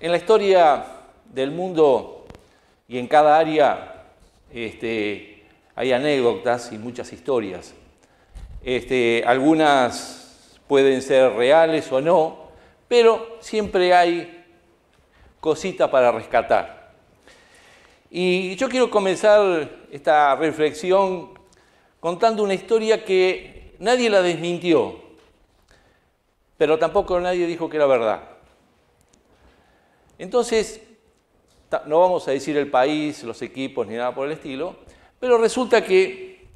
En la historia del mundo y en cada área este, hay anécdotas y muchas historias. Este, algunas pueden ser reales o no, pero siempre hay cosita para rescatar. Y yo quiero comenzar esta reflexión contando una historia que nadie la desmintió, pero tampoco nadie dijo que era verdad. Entonces, no vamos a decir el país, los equipos ni nada por el estilo, pero resulta que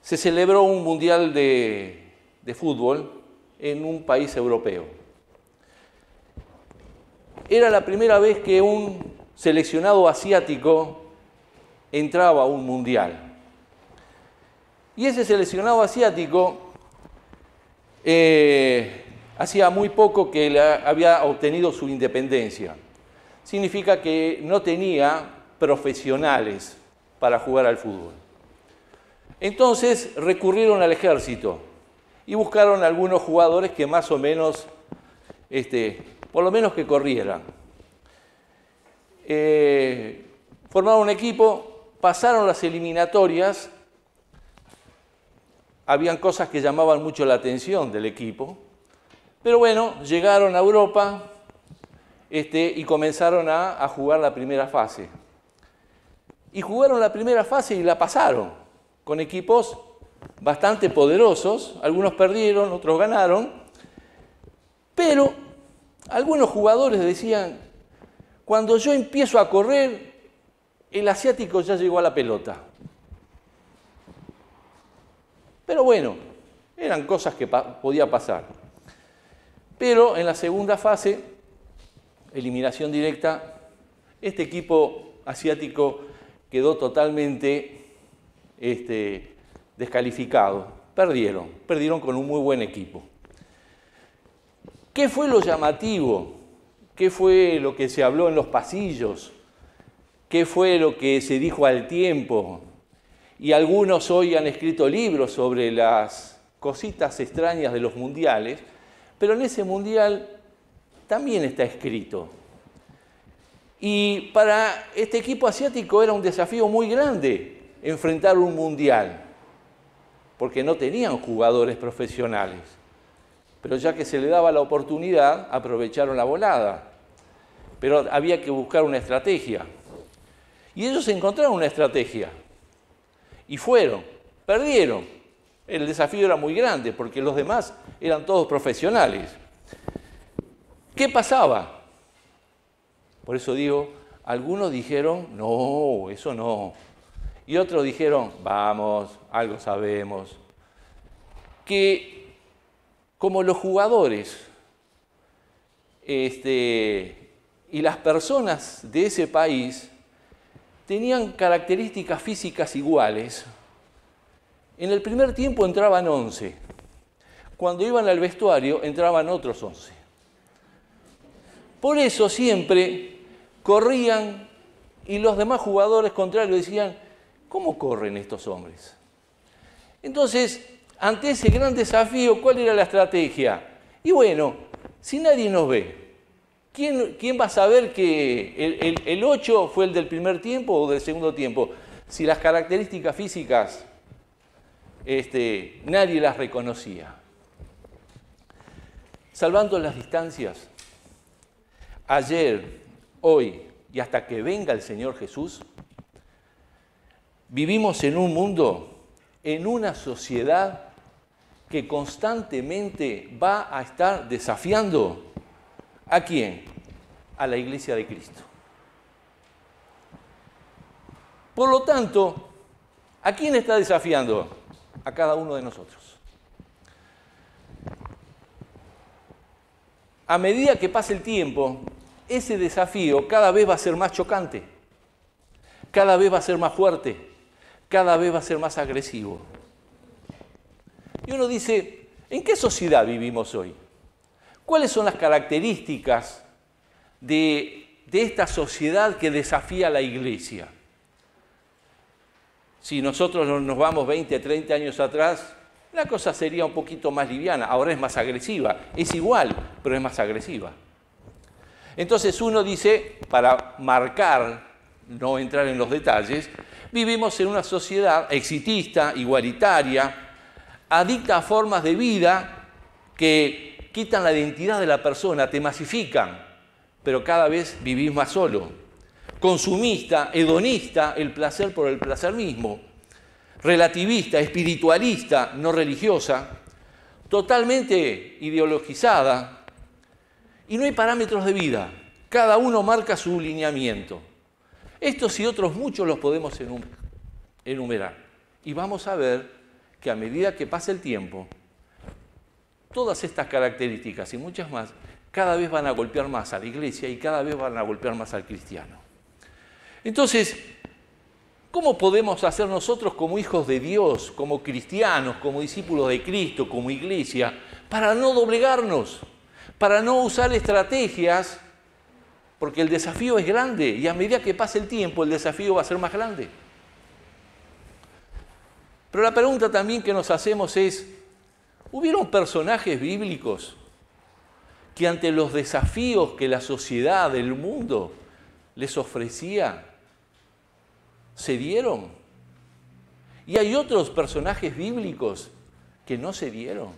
se celebró un mundial de, fútbol en un país europeo. Era la primera vez que un seleccionado asiático entraba a un mundial. Y ese seleccionado asiático eh, hacía muy poco que había obtenido su independencia. Significa que no tenía profesionales para jugar al fútbol. Entonces recurrieron al ejército y buscaron algunos jugadores que más o menos, este, por lo menos que corrieran. Eh, formaron un equipo, pasaron las eliminatorias, habían cosas que llamaban mucho la atención del equipo, pero bueno, llegaron a Europa este, y comenzaron a, jugar la primera fase. Y jugaron la primera fase y la pasaron, con equipos bastante poderosos, algunos perdieron, otros ganaron, pero algunos jugadores decían, cuando yo empiezo a correr, el asiático ya llegó a la pelota. Pero bueno, eran cosas que podía pasar. Pero en la segunda fase, eliminación directa, este equipo asiático quedó totalmente este, descalificado. Perdieron, perdieron con un muy buen equipo. ¿Qué fue lo llamativo? ¿Qué fue lo que se habló en los pasillos? ¿Qué fue lo que se dijo al tiempo? Y algunos hoy han escrito libros sobre las cositas extrañas de los mundiales pero en ese mundial también está escrito. Y para este equipo asiático era un desafío muy grande enfrentar un mundial, porque no tenían jugadores profesionales. Pero ya que se le daba la oportunidad, aprovecharon la volada. Pero había que buscar una estrategia. Y ellos encontraron una estrategia. Y fueron, perdieron, el desafío era muy grande porque los demás eran todos profesionales. ¿Qué pasaba? Por eso digo, algunos dijeron, no, eso no. Y otros dijeron, vamos, algo sabemos. Que como los jugadores este, y las personas de ese país tenían características físicas iguales, en el primer tiempo entraban 11. Cuando iban al vestuario entraban otros 11. Por eso siempre corrían y los demás jugadores contrarios decían, ¿cómo corren estos hombres? Entonces, ante ese gran desafío, ¿cuál era la estrategia? Y bueno, si nadie nos ve, ¿quién, quién va a saber que el, el 8 fue el del primer tiempo o del segundo tiempo? Si las características físicas este, nadie las reconocía. Salvando las distancias, ayer, hoy y hasta que venga el Señor Jesús, vivimos en un mundo, en una sociedad que constantemente va a estar desafiando a quién? A la iglesia de Cristo. Por lo tanto, ¿a quién está desafiando? A cada uno de nosotros. A medida que pase el tiempo, ese desafío cada vez va a ser más chocante, cada vez va a ser más fuerte, cada vez va a ser más agresivo. Y uno dice, ¿en qué sociedad vivimos hoy? ¿Cuáles son las características de, de esta sociedad que desafía a la iglesia? Si nosotros nos vamos 20, 30 años atrás, la cosa sería un poquito más liviana. Ahora es más agresiva. Es igual, pero es más agresiva. Entonces uno dice, para marcar, no entrar en los detalles, vivimos en una sociedad exitista, igualitaria, adicta a formas de vida que quitan la identidad de la persona, te masifican, pero cada vez vivís más solo. Consumista, hedonista, el placer por el placer mismo. Relativista, espiritualista, no religiosa, totalmente ideologizada, y no hay parámetros de vida. Cada uno marca su lineamiento. Estos y otros muchos los podemos enumerar. Y vamos a ver que a medida que pasa el tiempo, todas estas características y muchas más cada vez van a golpear más a la iglesia y cada vez van a golpear más al cristiano. Entonces, ¿cómo podemos hacer nosotros como hijos de Dios, como cristianos, como discípulos de Cristo, como iglesia, para no doblegarnos, para no usar estrategias porque el desafío es grande y a medida que pase el tiempo el desafío va a ser más grande. Pero la pregunta también que nos hacemos es, ¿hubieron personajes bíblicos que ante los desafíos que la sociedad, el mundo les ofrecía, se dieron? Y hay otros personajes bíblicos que no se dieron.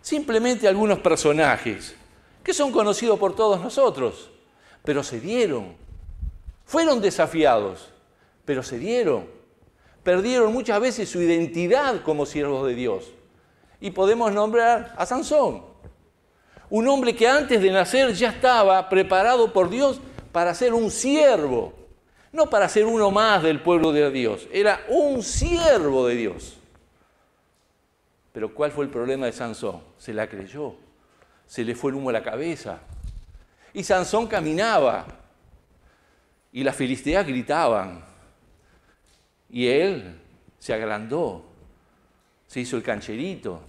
Simplemente algunos personajes que son conocidos por todos nosotros pero se dieron. Fueron desafiados, pero se dieron. Perdieron muchas veces su identidad como siervos de Dios. Y podemos nombrar a Sansón, un hombre que antes de nacer ya estaba preparado por Dios para ser un siervo, no para ser uno más del pueblo de Dios, era un siervo de Dios. Pero ¿cuál fue el problema de Sansón? Se la creyó, se le fue el humo a la cabeza, y Sansón caminaba y las filisteas gritaban. Y él se agrandó, se hizo el cancherito.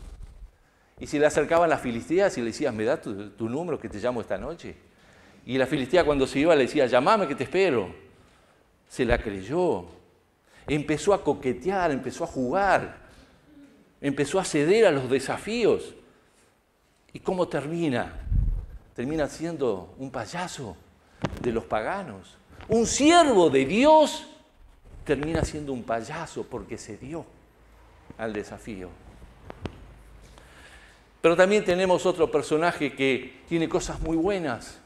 Y se le acercaban las filisteas y le decían, ¿me da tu, tu número que te llamo esta noche? Y la filistea cuando se iba le decía, llamame que te espero. Se la creyó. Empezó a coquetear, empezó a jugar, empezó a ceder a los desafíos. ¿Y cómo termina? termina siendo un payaso de los paganos. Un siervo de Dios termina siendo un payaso porque se dio al desafío. Pero también tenemos otro personaje que tiene cosas muy buenas,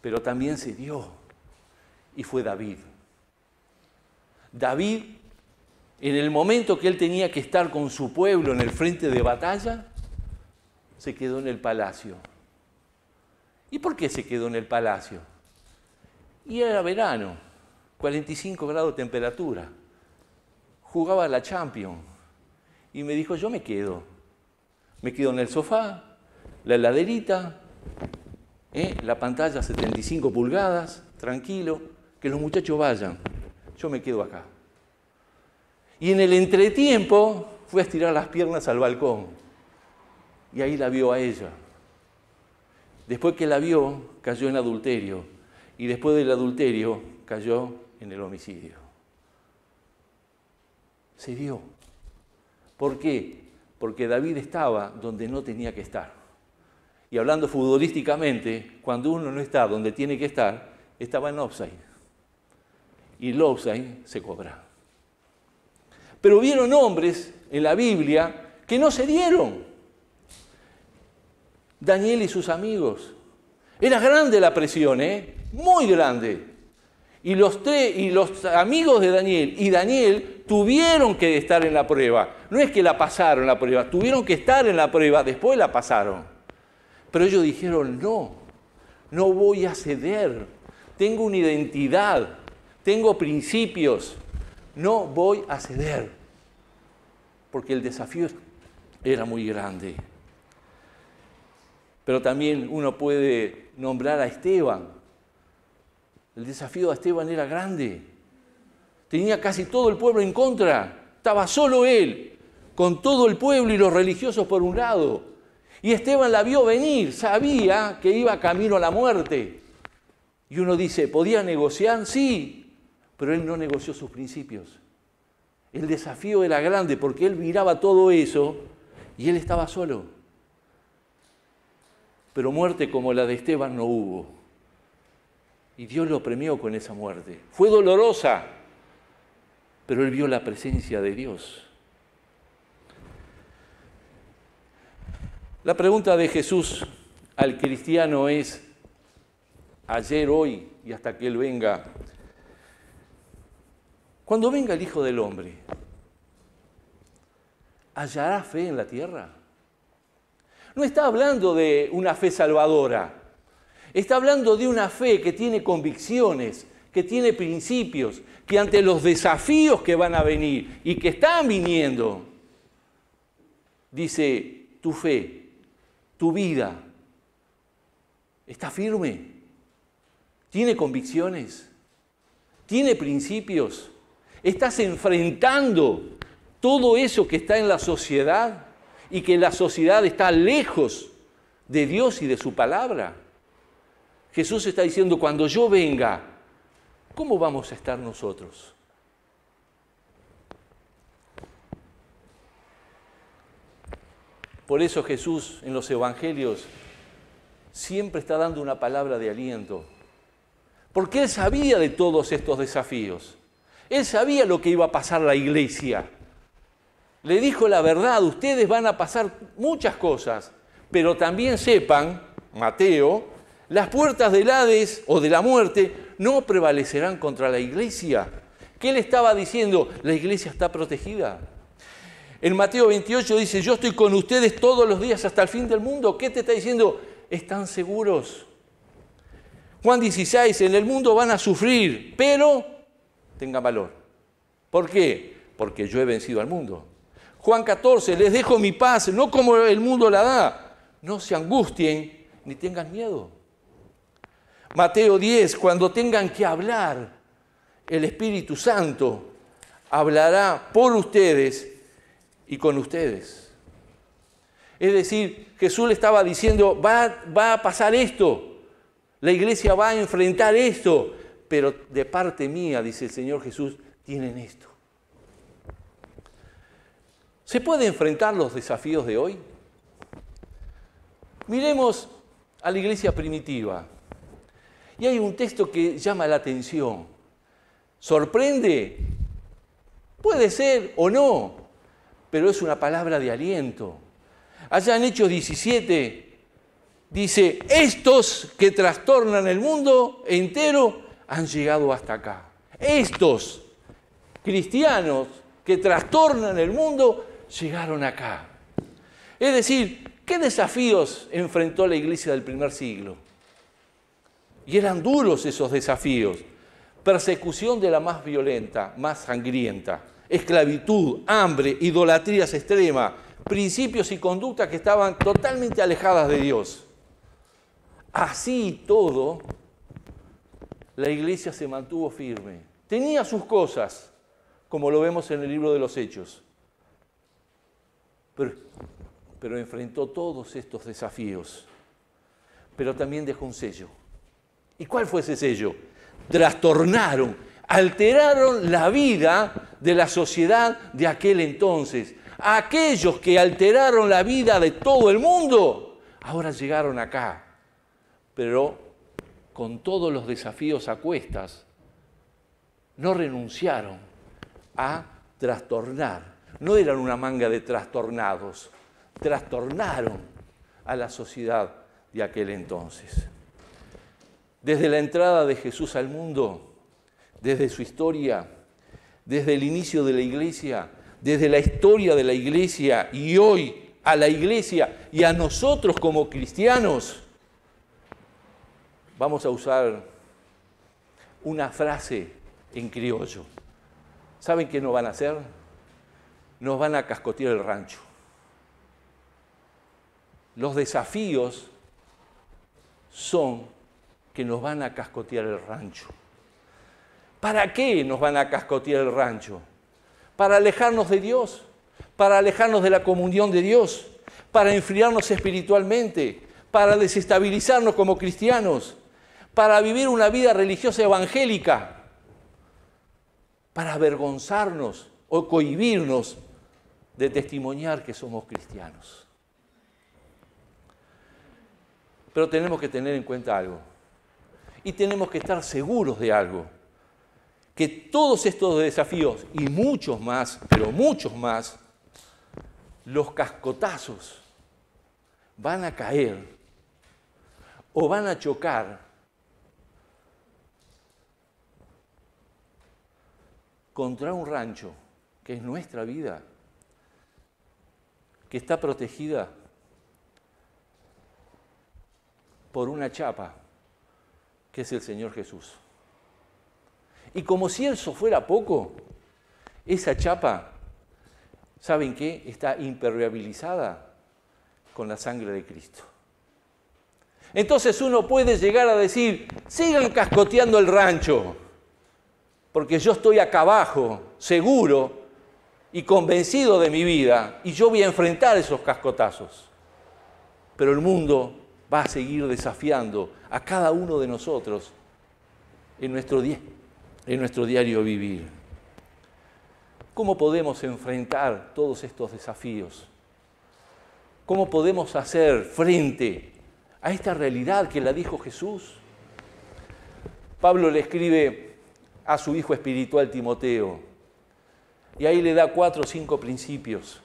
pero también se dio, y fue David. David, en el momento que él tenía que estar con su pueblo en el frente de batalla, se quedó en el palacio ¿Y por qué se quedó en el palacio? Y era verano, 45 grados de temperatura. Jugaba la Champions. Y me dijo, yo me quedo. Me quedo en el sofá, la heladerita, ¿eh? la pantalla 75 pulgadas, tranquilo, que los muchachos vayan. Yo me quedo acá. Y en el entretiempo fue a estirar las piernas al balcón. Y ahí la vio a ella. Después que la vio, cayó en adulterio. Y después del adulterio, cayó en el homicidio. Se dio. ¿Por qué? Porque David estaba donde no tenía que estar. Y hablando futbolísticamente, cuando uno no está donde tiene que estar, estaba en offside. Y offside se cobra. Pero hubieron hombres en la Biblia que no se dieron. Daniel y sus amigos. Era grande la presión, ¿eh? Muy grande. Y los, y los amigos de Daniel y Daniel tuvieron que estar en la prueba. No es que la pasaron la prueba, tuvieron que estar en la prueba, después la pasaron. Pero ellos dijeron, no, no voy a ceder. Tengo una identidad, tengo principios, no voy a ceder. Porque el desafío era muy grande. Pero también uno puede nombrar a Esteban. El desafío de Esteban era grande. Tenía casi todo el pueblo en contra. Estaba solo él, con todo el pueblo y los religiosos por un lado. Y Esteban la vio venir, sabía que iba camino a la muerte. Y uno dice, ¿podía negociar? Sí, pero él no negoció sus principios. El desafío era grande porque él miraba todo eso y él estaba solo pero muerte como la de Esteban no hubo. Y Dios lo premió con esa muerte. Fue dolorosa, pero él vio la presencia de Dios. La pregunta de Jesús al cristiano es, ayer, hoy y hasta que Él venga, cuando venga el Hijo del Hombre, ¿hallará fe en la tierra? No está hablando de una fe salvadora, está hablando de una fe que tiene convicciones, que tiene principios, que ante los desafíos que van a venir y que están viniendo, dice, tu fe, tu vida, ¿está firme? ¿Tiene convicciones? ¿Tiene principios? ¿Estás enfrentando todo eso que está en la sociedad y que la sociedad está lejos de Dios y de su palabra? Jesús está diciendo, cuando yo venga, ¿cómo vamos a estar nosotros? Por eso Jesús en los evangelios siempre está dando una palabra de aliento porque él sabía de todos estos desafíos. Él sabía lo que iba a pasar la iglesia. Le dijo la verdad, ustedes van a pasar muchas cosas, pero también sepan, Mateo, las puertas del Hades o de la muerte no prevalecerán contra la iglesia. ¿Qué le estaba diciendo? La iglesia está protegida. En Mateo 28 dice, yo estoy con ustedes todos los días hasta el fin del mundo. ¿Qué te está diciendo? Están seguros. Juan 16, en el mundo van a sufrir, pero tengan valor. ¿Por qué? Porque yo he vencido al mundo. Juan 14, les dejo mi paz, no como el mundo la da. No se angustien ni tengan miedo. Mateo 10, cuando tengan que hablar, el Espíritu Santo hablará por ustedes y con ustedes. Es decir, Jesús le estaba diciendo, va, va a pasar esto, la iglesia va a enfrentar esto, pero de parte mía, dice el Señor Jesús, tienen esto. ¿Se puede enfrentar los desafíos de hoy? Miremos a la iglesia primitiva. Y hay un texto que llama la atención. ¿Sorprende? Puede ser o no, pero es una palabra de aliento. Allá en Hechos 17, dice, estos que trastornan el mundo entero han llegado hasta acá. Estos cristianos que trastornan el mundo llegaron acá. Es decir, ¿qué desafíos enfrentó la iglesia del primer siglo? Y eran duros esos desafíos. Persecución de la más violenta, más sangrienta, esclavitud, hambre, idolatrías extremas, principios y conductas que estaban totalmente alejadas de Dios. Así todo, la iglesia se mantuvo firme. Tenía sus cosas, como lo vemos en el libro de los Hechos, pero, enfrentó todos estos desafíos. Pero también dejó un sello. ¿Y cuál fue ese sello? Trastornaron, alteraron la vida de la sociedad de aquel entonces. Aquellos que alteraron la vida de todo el mundo, ahora llegaron acá pero con todos los desafíos a cuestas, no renunciaron a trastornar. No eran una manga de trastornados, trastornaron a la sociedad de aquel entonces. Desde la entrada de Jesús al mundo, desde su historia, desde el inicio de la iglesia, desde la historia de la iglesia y hoy a la iglesia y a nosotros como cristianos, vamos a usar una frase en criollo. ¿Saben qué nos van a hacer? Nos van a cascotear el rancho. Los desafíos son que nos van a cascotear el rancho. ¿Para qué nos van a cascotear el rancho? Para alejarnos de Dios, para alejarnos de la comunión de Dios, para enfriarnos espiritualmente, para desestabilizarnos como cristianos, para vivir una vida religiosa evangélica, para avergonzarnos o cohibirnos de testimoniar que somos cristianos. Pero tenemos que tener en cuenta algo. y tenemos que estar seguros de algo, que todos estos desafíos y muchos más, pero muchos más, los cascotazos van a caer o van a chocar contra un rancho que es nuestra vida, que está protegida por una chapa, que es el Señor Jesús. Y como si eso fuera poco, esa chapa, ¿saben qué? Está impermeabilizada con la sangre de Cristo. Entonces uno puede llegar a decir, sigan cascoteando el rancho, porque yo estoy acá abajo, seguro y convencido de mi vida, y yo voy a enfrentar esos cascotazos. Pero el mundo va a seguir desafiando a cada uno de nosotros en nuestro, en nuestro diario vivir. ¿Cómo podemos enfrentar todos estos desafíos? ¿Cómo podemos hacer frente a esta realidad que la dijo Jesús? Pablo le escribe a su hijo espiritual Timoteo y ahí le da cuatro o cinco principios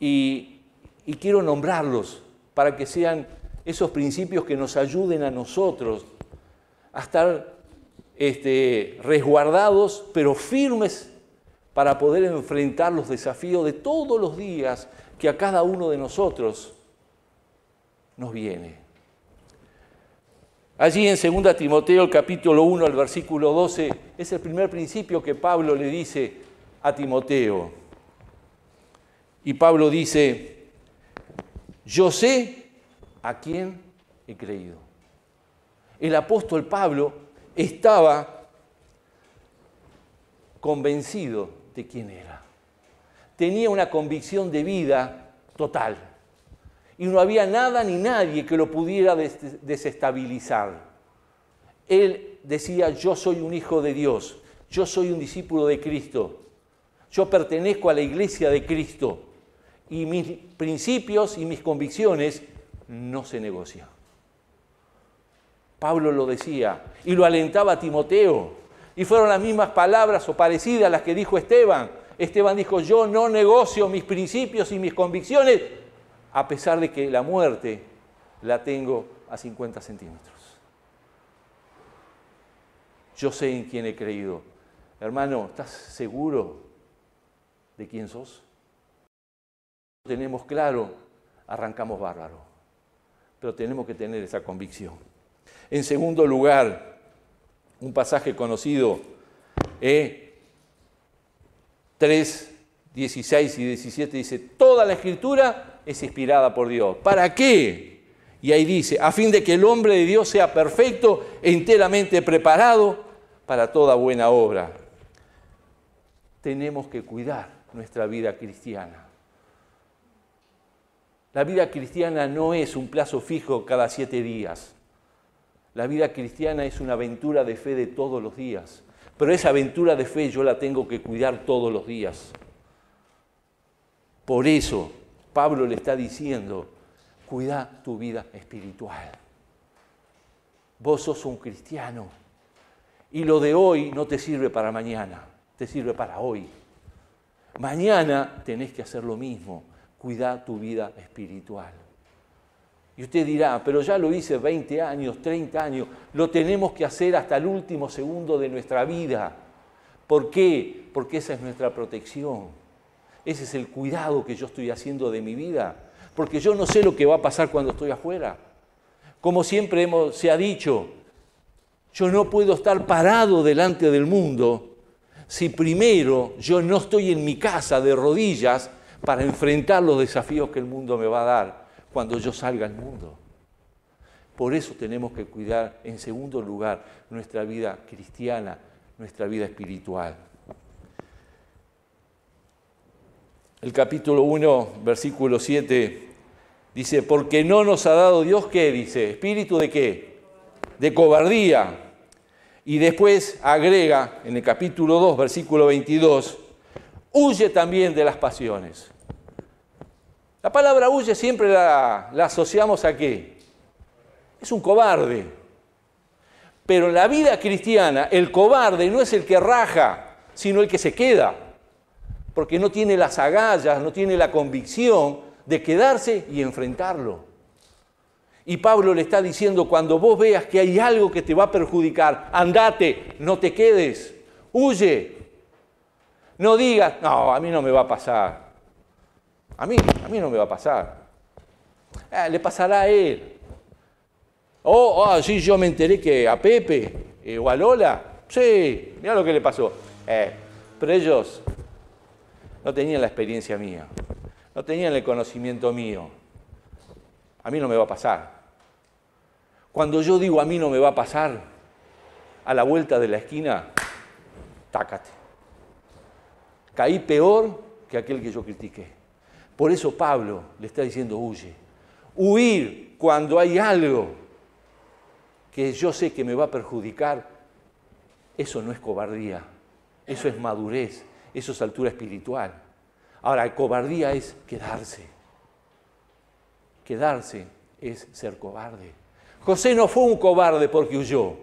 y, y quiero nombrarlos para que sean esos principios que nos ayuden a nosotros a estar este, resguardados, pero firmes para poder enfrentar los desafíos de todos los días que a cada uno de nosotros nos viene. Allí en 2 Timoteo, capítulo 1, el versículo 12, es el primer principio que Pablo le dice a Timoteo. Y Pablo dice, yo sé a quién he creído. El apóstol Pablo estaba convencido de quién era. Tenía una convicción de vida total. Y no había nada ni nadie que lo pudiera desestabilizar. Él decía, yo soy un hijo de Dios, yo soy un discípulo de Cristo, yo pertenezco a la iglesia de Cristo y mis principios y mis convicciones no se negocian. Pablo lo decía y lo alentaba a Timoteo. Y fueron las mismas palabras o parecidas a las que dijo Esteban. Esteban dijo, yo no negocio mis principios y mis convicciones, a pesar de que la muerte la tengo a 50 centímetros. Yo sé en quién he creído. Hermano, ¿estás seguro de quién sos? tenemos claro, arrancamos bárbaro. Pero tenemos que tener esa convicción. En segundo lugar, un pasaje conocido, eh, 3, 16 y 17 dice, toda la escritura es inspirada por Dios. ¿Para qué? Y ahí dice, a fin de que el hombre de Dios sea perfecto enteramente preparado para toda buena obra. Tenemos que cuidar nuestra vida cristiana. La vida cristiana no es un plazo fijo cada siete días. La vida cristiana es una aventura de fe de todos los días. Pero esa aventura de fe yo la tengo que cuidar todos los días. Por eso Pablo le está diciendo, cuida tu vida espiritual. Vos sos un cristiano y lo de hoy no te sirve para mañana, te sirve para hoy. Mañana tenés que hacer lo mismo cuida tu vida espiritual. Y usted dirá, pero ya lo hice 20 años, 30 años, lo tenemos que hacer hasta el último segundo de nuestra vida. ¿Por qué? Porque esa es nuestra protección. Ese es el cuidado que yo estoy haciendo de mi vida. Porque yo no sé lo que va a pasar cuando estoy afuera. Como siempre hemos, se ha dicho, yo no puedo estar parado delante del mundo si primero yo no estoy en mi casa de rodillas para enfrentar los desafíos que el mundo me va a dar cuando yo salga al mundo. Por eso tenemos que cuidar, en segundo lugar, nuestra vida cristiana, nuestra vida espiritual. El capítulo 1, versículo 7, dice, porque no nos ha dado Dios, ¿qué dice? ¿Espíritu de qué? De cobardía. Y después agrega en el capítulo 2, versículo 22, huye también de las pasiones. La palabra huye siempre la, asociamos a qué? Es un cobarde. Pero en la vida cristiana, el cobarde no es el que raja, sino el que se queda, porque no tiene las agallas, no tiene la convicción de quedarse y enfrentarlo. Y Pablo le está diciendo, cuando vos veas que hay algo que te va a perjudicar, andate, no te quedes, huye. No digas, no, a mí no me va a pasar. A mí, a mí no me va a pasar. Ah, le pasará a él. Oh, oh, sí, yo me enteré que a Pepe eh, o a Lola, sí, mira lo que le pasó. Eh, pero ellos no tenían la experiencia mía, no tenían el conocimiento mío. A mí no me va a pasar. Cuando yo digo a mí no me va a pasar, a la vuelta de la esquina, tácate. Caí peor que aquel que yo critiqué. Por eso Pablo le está diciendo, huye. Huir cuando hay algo que yo sé que me va a perjudicar, eso no es cobardía, eso es madurez, eso es altura espiritual. Ahora, cobardía es quedarse. Quedarse es ser cobarde. José no fue un cobarde porque huyó.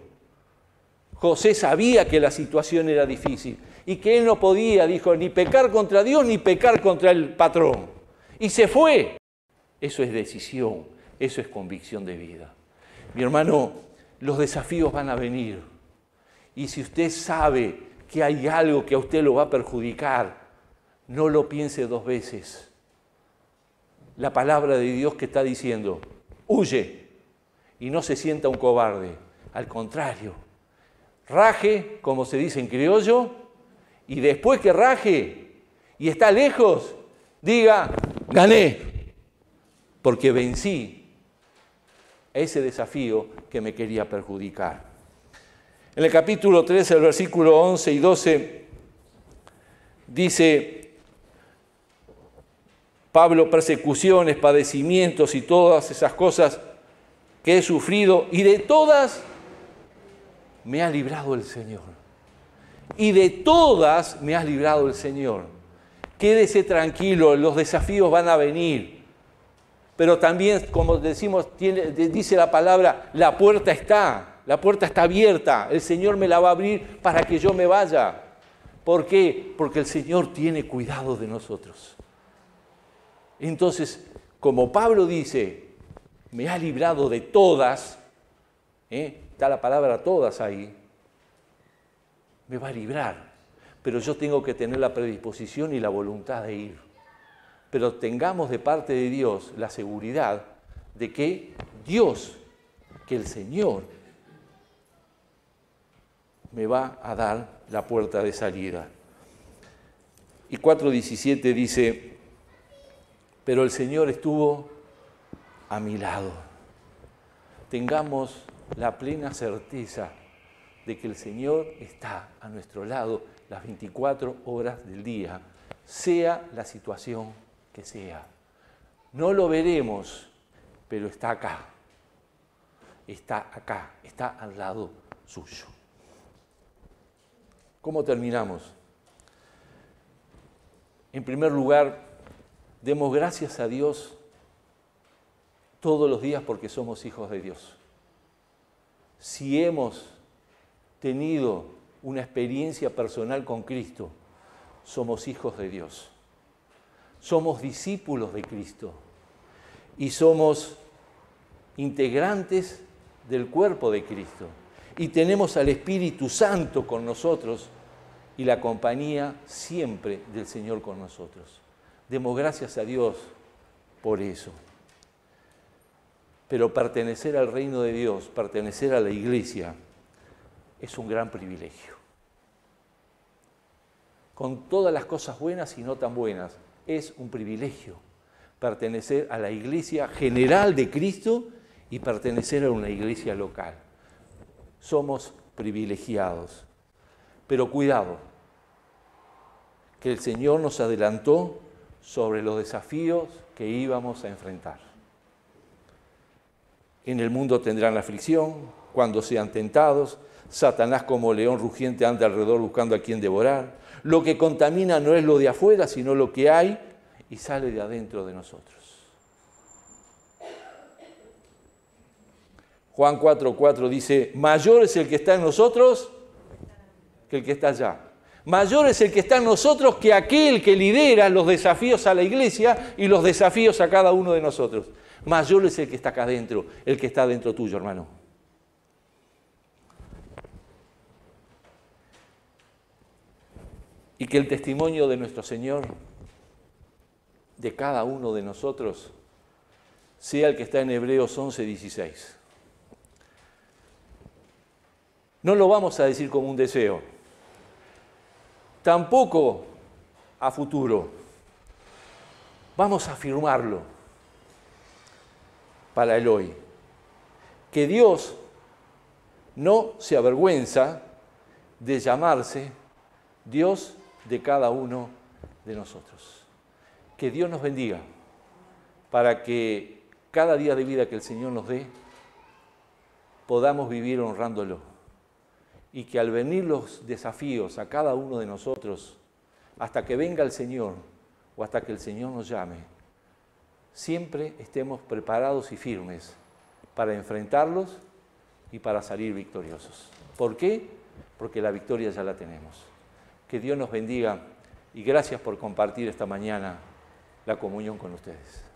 José sabía que la situación era difícil y que él no podía, dijo, ni pecar contra Dios ni pecar contra el patrón y se fue. Eso es decisión, eso es convicción de vida. Mi hermano, los desafíos van a venir. Y si usted sabe que hay algo que a usted lo va a perjudicar, no lo piense dos veces. La palabra de Dios que está diciendo, huye y no se sienta un cobarde. Al contrario, raje, como se dice en criollo, y después que raje y está lejos, diga, gané, porque vencí ese desafío que me quería perjudicar. En el capítulo 13, el versículo 11 y 12, dice Pablo, persecuciones, padecimientos y todas esas cosas que he sufrido, y de todas me ha librado el Señor. Y de todas me ha librado el Señor. Quédese tranquilo, los desafíos van a venir. Pero también, como decimos, dice la palabra, la puerta está, la puerta está abierta, el Señor me la va a abrir para que yo me vaya. ¿Por qué? Porque el Señor tiene cuidado de nosotros. Entonces, como Pablo dice, me ha librado de todas, ¿eh? está la palabra todas ahí, me va a librar pero yo tengo que tener la predisposición y la voluntad de ir. Pero tengamos de parte de Dios la seguridad de que Dios, que el Señor, me va a dar la puerta de salida. Y 4.17 dice, pero el Señor estuvo a mi lado. Tengamos la plena certeza de que el Señor está a nuestro lado las 24 horas del día, sea la situación que sea. No lo veremos, pero está acá. Está acá, está al lado suyo. ¿Cómo terminamos? En primer lugar, demos gracias a Dios todos los días porque somos hijos de Dios. Si hemos tenido una experiencia personal con Cristo, somos hijos de Dios. Somos discípulos de Cristo y somos integrantes del cuerpo de Cristo. Y tenemos al Espíritu Santo con nosotros y la compañía siempre del Señor con nosotros. Demos gracias a Dios por eso. Pero pertenecer al reino de Dios, pertenecer a la iglesia, es un gran privilegio. Con todas las cosas buenas y no tan buenas, es un privilegio pertenecer a la iglesia general de Cristo y pertenecer a una iglesia local. Somos privilegiados. Pero cuidado, que el Señor nos adelantó sobre los desafíos que íbamos a enfrentar. En el mundo tendrán aflicción cuando sean tentados, Satanás como león rugiente anda alrededor buscando a quien devorar. Lo que contamina no es lo de afuera, sino lo que hay y sale de adentro de nosotros. Juan 4:4 dice, mayor es el que está en nosotros que el que está allá. Mayor es el que está en nosotros que aquel que lidera los desafíos a la iglesia y los desafíos a cada uno de nosotros. Mayor es el que está acá adentro, el que está dentro tuyo, hermano. Y que el testimonio de nuestro Señor, de cada uno de nosotros, sea el que está en Hebreos 11, 16. No lo vamos a decir como un deseo, tampoco a futuro. Vamos a afirmarlo para el hoy. Que Dios no se avergüenza de llamarse Dios de cada uno de nosotros. Que Dios nos bendiga para que cada día de vida que el Señor nos dé podamos vivir honrándolo y que al venir los desafíos a cada uno de nosotros, hasta que venga el Señor o hasta que el Señor nos llame, siempre estemos preparados y firmes para enfrentarlos y para salir victoriosos. ¿Por qué? Porque la victoria ya la tenemos. Que Dios nos bendiga y gracias por compartir esta mañana la comunión con ustedes.